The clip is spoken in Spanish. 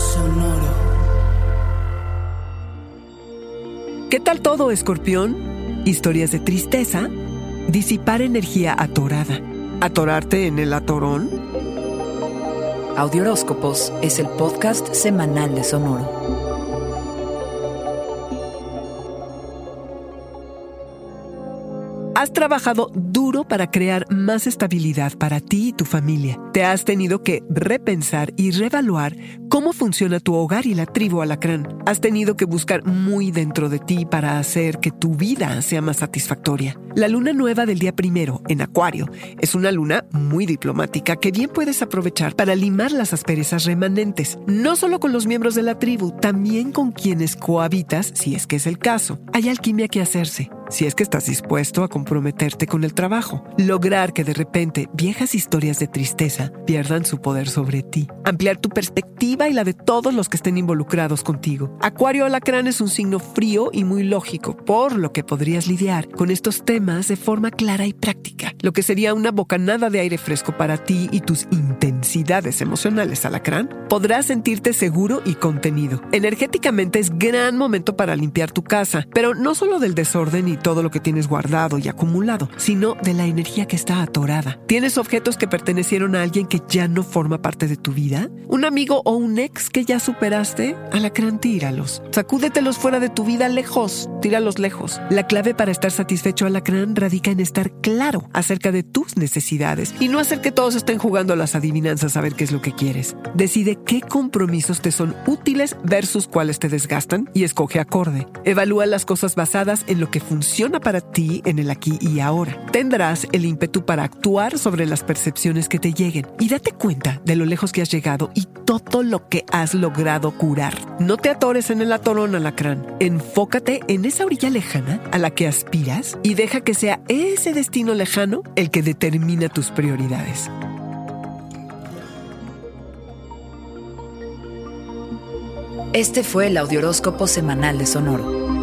Sonoro. ¿Qué tal todo, escorpión? Historias de tristeza, disipar energía atorada, atorarte en el atorón. Audioróscopos es el podcast semanal de Sonoro. Has trabajado duro para crear más estabilidad para ti y tu familia. Te has tenido que repensar y reevaluar cómo funciona tu hogar y la tribu alacrán. Has tenido que buscar muy dentro de ti para hacer que tu vida sea más satisfactoria. La luna nueva del día primero, en Acuario, es una luna muy diplomática que bien puedes aprovechar para limar las asperezas remanentes, no solo con los miembros de la tribu, también con quienes cohabitas, si es que es el caso. Hay alquimia que hacerse si es que estás dispuesto a comprometerte con el trabajo, lograr que de repente viejas historias de tristeza pierdan su poder sobre ti, ampliar tu perspectiva y la de todos los que estén involucrados contigo. Acuario Alacrán es un signo frío y muy lógico, por lo que podrías lidiar con estos temas de forma clara y práctica, lo que sería una bocanada de aire fresco para ti y tus intensidades emocionales, Alacrán. Podrás sentirte seguro y contenido. Energéticamente es gran momento para limpiar tu casa, pero no solo del desorden y todo lo que tienes guardado y acumulado, sino de la energía que está atorada. ¿Tienes objetos que pertenecieron a alguien que ya no forma parte de tu vida? ¿Un amigo o un ex que ya superaste? Alacrán, tíralos. Sacúdetelos fuera de tu vida lejos. Tíralos lejos. La clave para estar satisfecho, Alacrán, radica en estar claro acerca de tus necesidades y no hacer que todos estén jugando a las adivinanzas a ver qué es lo que quieres. Decide qué compromisos te son útiles versus cuáles te desgastan y escoge acorde. Evalúa las cosas basadas en lo que funciona funciona para ti en el aquí y ahora. Tendrás el ímpetu para actuar sobre las percepciones que te lleguen y date cuenta de lo lejos que has llegado y todo lo que has logrado curar. No te atores en el atorón alacrán. Enfócate en esa orilla lejana a la que aspiras y deja que sea ese destino lejano el que determina tus prioridades. Este fue el Audioróscopo Semanal de Sonoro.